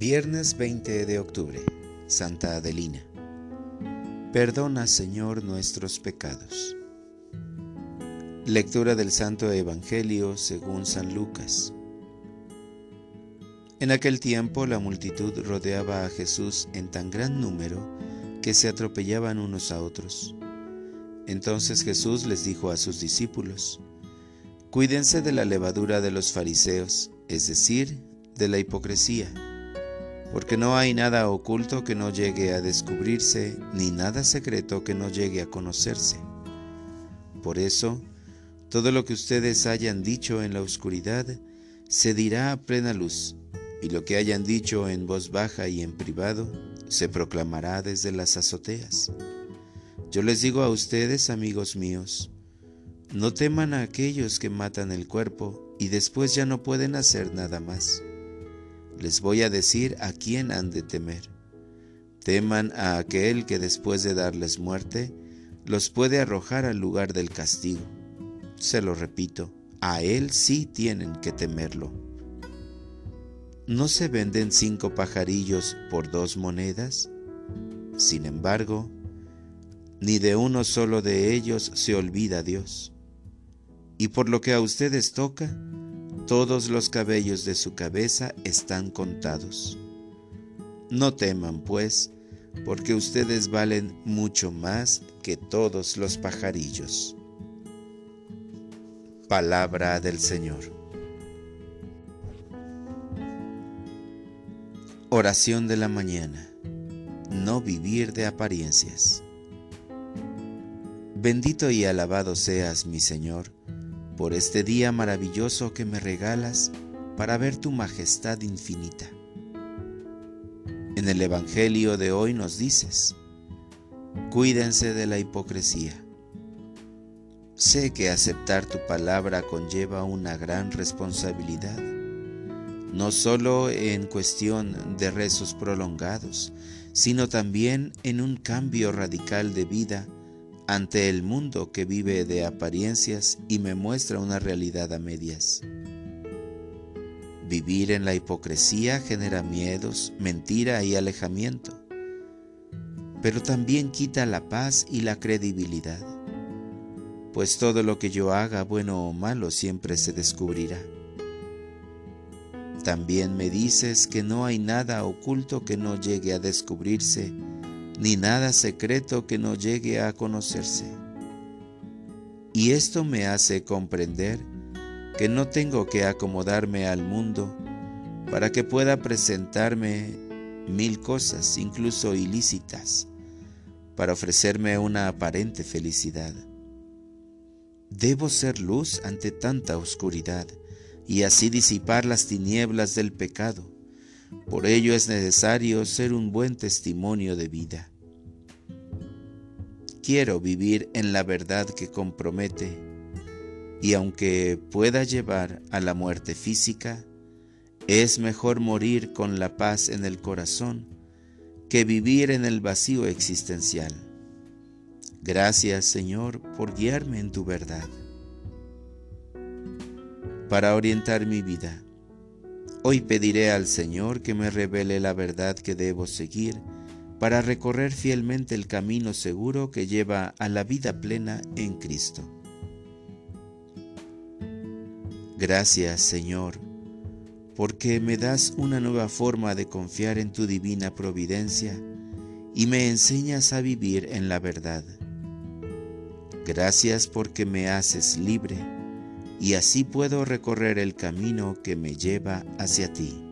Viernes 20 de octubre, Santa Adelina. Perdona, Señor, nuestros pecados. Lectura del Santo Evangelio según San Lucas. En aquel tiempo la multitud rodeaba a Jesús en tan gran número que se atropellaban unos a otros. Entonces Jesús les dijo a sus discípulos, Cuídense de la levadura de los fariseos, es decir, de la hipocresía porque no hay nada oculto que no llegue a descubrirse, ni nada secreto que no llegue a conocerse. Por eso, todo lo que ustedes hayan dicho en la oscuridad, se dirá a plena luz, y lo que hayan dicho en voz baja y en privado, se proclamará desde las azoteas. Yo les digo a ustedes, amigos míos, no teman a aquellos que matan el cuerpo y después ya no pueden hacer nada más les voy a decir a quién han de temer. Teman a aquel que después de darles muerte, los puede arrojar al lugar del castigo. Se lo repito, a él sí tienen que temerlo. ¿No se venden cinco pajarillos por dos monedas? Sin embargo, ni de uno solo de ellos se olvida Dios. Y por lo que a ustedes toca, todos los cabellos de su cabeza están contados. No teman, pues, porque ustedes valen mucho más que todos los pajarillos. Palabra del Señor. Oración de la mañana. No vivir de apariencias. Bendito y alabado seas, mi Señor, por este día maravilloso que me regalas para ver tu majestad infinita. En el Evangelio de hoy nos dices, cuídense de la hipocresía. Sé que aceptar tu palabra conlleva una gran responsabilidad, no solo en cuestión de rezos prolongados, sino también en un cambio radical de vida ante el mundo que vive de apariencias y me muestra una realidad a medias. Vivir en la hipocresía genera miedos, mentira y alejamiento, pero también quita la paz y la credibilidad, pues todo lo que yo haga, bueno o malo, siempre se descubrirá. También me dices que no hay nada oculto que no llegue a descubrirse ni nada secreto que no llegue a conocerse. Y esto me hace comprender que no tengo que acomodarme al mundo para que pueda presentarme mil cosas, incluso ilícitas, para ofrecerme una aparente felicidad. Debo ser luz ante tanta oscuridad y así disipar las tinieblas del pecado. Por ello es necesario ser un buen testimonio de vida. Quiero vivir en la verdad que compromete y aunque pueda llevar a la muerte física, es mejor morir con la paz en el corazón que vivir en el vacío existencial. Gracias Señor por guiarme en tu verdad. Para orientar mi vida, hoy pediré al Señor que me revele la verdad que debo seguir para recorrer fielmente el camino seguro que lleva a la vida plena en Cristo. Gracias, Señor, porque me das una nueva forma de confiar en tu divina providencia y me enseñas a vivir en la verdad. Gracias porque me haces libre y así puedo recorrer el camino que me lleva hacia ti.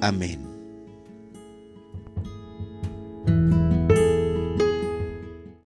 Amén.